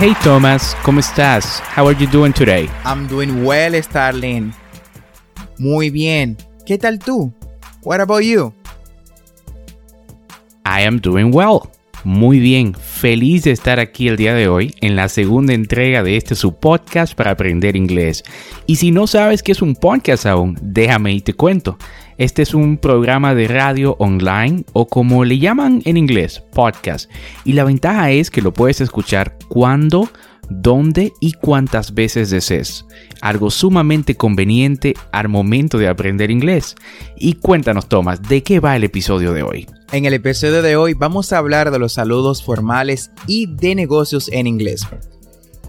Hey Thomas, ¿cómo estás? How are you doing today? I'm doing well, Starling. Muy bien. ¿Qué tal tú? What about you? I am doing well. Muy bien, feliz de estar aquí el día de hoy en la segunda entrega de este su podcast para aprender inglés. Y si no sabes qué es un podcast aún, déjame y te cuento. Este es un programa de radio online o como le llaman en inglés, podcast. Y la ventaja es que lo puedes escuchar cuando, dónde y cuántas veces desees. Algo sumamente conveniente al momento de aprender inglés. Y cuéntanos, Tomás, ¿de qué va el episodio de hoy? En el episodio de hoy vamos a hablar de los saludos formales y de negocios en inglés.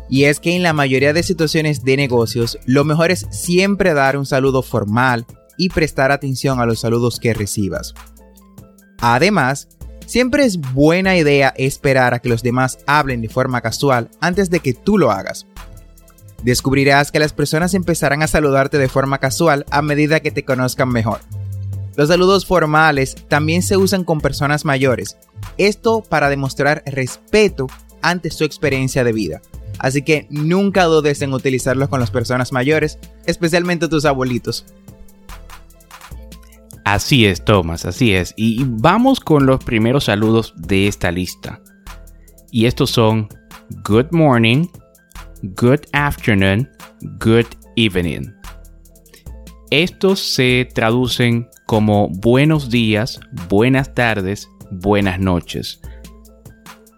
Y es que en la mayoría de situaciones de negocios, lo mejor es siempre dar un saludo formal y prestar atención a los saludos que recibas. Además, siempre es buena idea esperar a que los demás hablen de forma casual antes de que tú lo hagas. Descubrirás que las personas empezarán a saludarte de forma casual a medida que te conozcan mejor. Los saludos formales también se usan con personas mayores, esto para demostrar respeto ante su experiencia de vida. Así que nunca dudes en utilizarlos con las personas mayores, especialmente tus abuelitos. Así es, Thomas, así es. Y vamos con los primeros saludos de esta lista. Y estos son Good morning, Good afternoon, Good evening. Estos se traducen como buenos días, buenas tardes, buenas noches.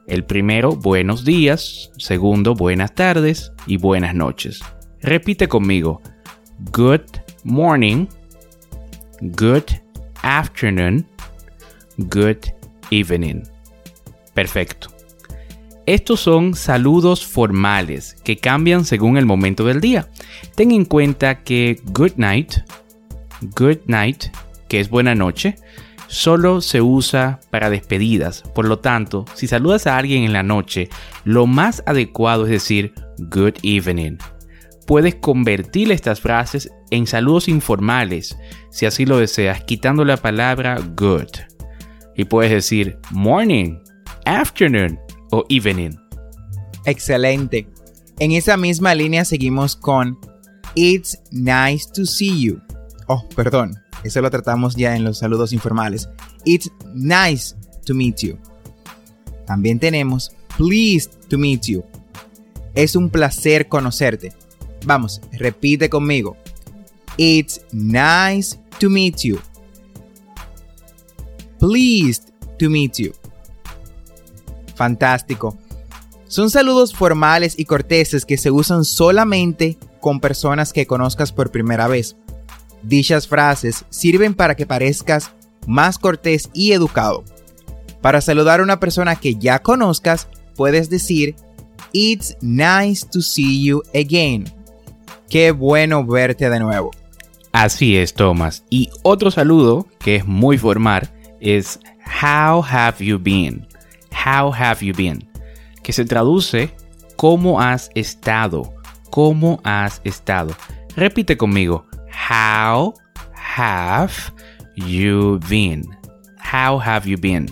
El primero, buenos días. Segundo, buenas tardes y buenas noches. Repite conmigo. Good morning, good afternoon, good evening. Perfecto. Estos son saludos formales que cambian según el momento del día. Ten en cuenta que good night, good night, que es buena noche, solo se usa para despedidas. Por lo tanto, si saludas a alguien en la noche, lo más adecuado es decir good evening puedes convertir estas frases en saludos informales, si así lo deseas, quitando la palabra good. Y puedes decir morning, afternoon o evening. Excelente. En esa misma línea seguimos con It's nice to see you. Oh, perdón, eso lo tratamos ya en los saludos informales. It's nice to meet you. También tenemos pleased to meet you. Es un placer conocerte. Vamos, repite conmigo. It's nice to meet you. Pleased to meet you. Fantástico. Son saludos formales y corteses que se usan solamente con personas que conozcas por primera vez. Dichas frases sirven para que parezcas más cortés y educado. Para saludar a una persona que ya conozcas, puedes decir, It's nice to see you again. Qué bueno verte de nuevo. Así es, Thomas. Y otro saludo que es muy formal es How have you been? How have you been? Que se traduce ¿Cómo has estado? ¿Cómo has estado? Repite conmigo. How have you been? How have you been?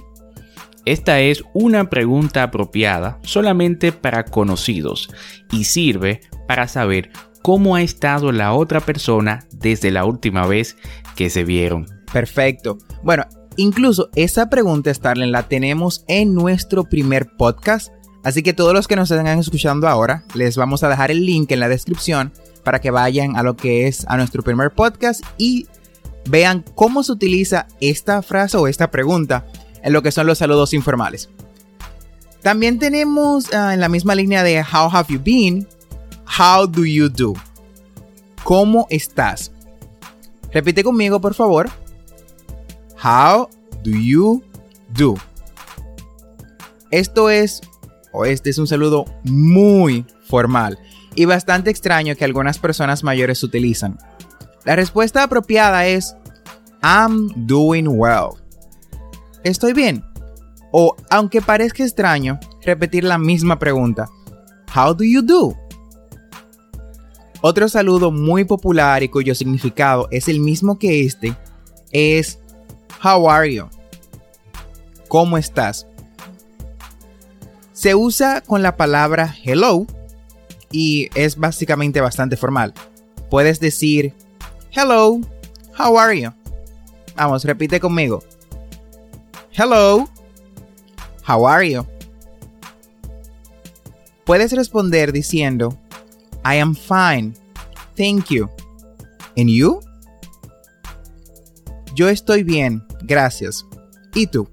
Esta es una pregunta apropiada solamente para conocidos y sirve para saber cómo ha estado la otra persona desde la última vez que se vieron. Perfecto. Bueno, incluso esa pregunta, Starling, la tenemos en nuestro primer podcast. Así que todos los que nos están escuchando ahora, les vamos a dejar el link en la descripción para que vayan a lo que es a nuestro primer podcast y vean cómo se utiliza esta frase o esta pregunta en lo que son los saludos informales. También tenemos ah, en la misma línea de How have you been? How do you do? ¿Cómo estás? Repite conmigo, por favor. How do you do? Esto es, o este es un saludo muy formal y bastante extraño que algunas personas mayores utilizan. La respuesta apropiada es I'm doing well. Estoy bien. O, aunque parezca extraño, repetir la misma pregunta. How do you do? Otro saludo muy popular y cuyo significado es el mismo que este es How are you? ¿Cómo estás? Se usa con la palabra hello y es básicamente bastante formal. Puedes decir Hello, how are you? Vamos, repite conmigo. Hello, how are you? Puedes responder diciendo I am fine. Thank you. And you? Yo estoy bien, gracias. ¿Y tú?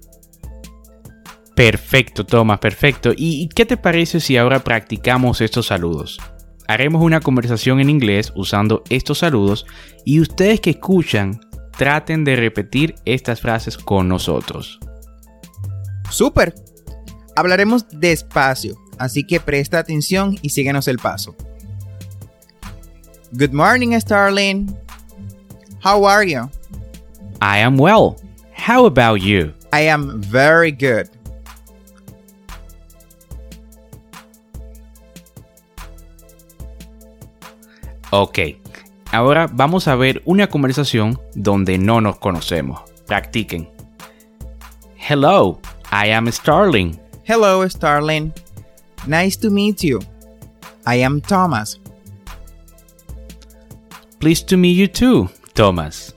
Perfecto, Tomás, perfecto. ¿Y qué te parece si ahora practicamos estos saludos? Haremos una conversación en inglés usando estos saludos y ustedes que escuchan traten de repetir estas frases con nosotros. ¡Súper! Hablaremos despacio, así que presta atención y síguenos el paso. Good morning, Starling. How are you? I am well. How about you? I am very good. Ok, ahora vamos a ver una conversación donde no nos conocemos. Practiquen. Hello, I am Starling. Hello, Starling. Nice to meet you. I am Thomas. Pleased to meet you too, Thomas.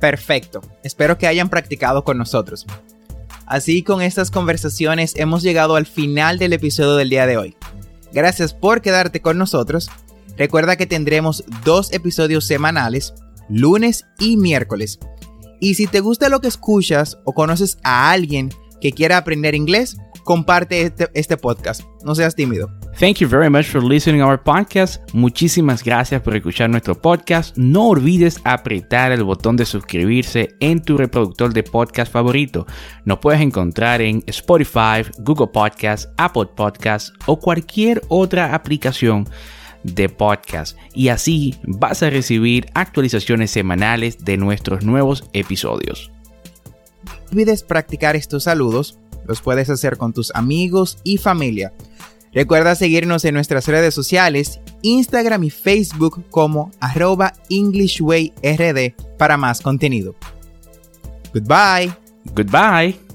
Perfecto. Espero que hayan practicado con nosotros. Así con estas conversaciones hemos llegado al final del episodio del día de hoy. Gracias por quedarte con nosotros. Recuerda que tendremos dos episodios semanales, lunes y miércoles. Y si te gusta lo que escuchas o conoces a alguien que quiera aprender inglés, comparte este, este, podcast. No seas tímido. Thank you very much for listening to our podcast. Muchísimas gracias por escuchar nuestro podcast. No olvides apretar el botón de suscribirse en tu reproductor de podcast favorito. Nos puedes encontrar en Spotify, Google Podcasts, Apple Podcasts o cualquier otra aplicación de podcast y así vas a recibir actualizaciones semanales de nuestros nuevos episodios. No olvides practicar estos saludos los puedes hacer con tus amigos y familia. Recuerda seguirnos en nuestras redes sociales, Instagram y Facebook como arroba EnglishWayRD para más contenido. Goodbye. Goodbye.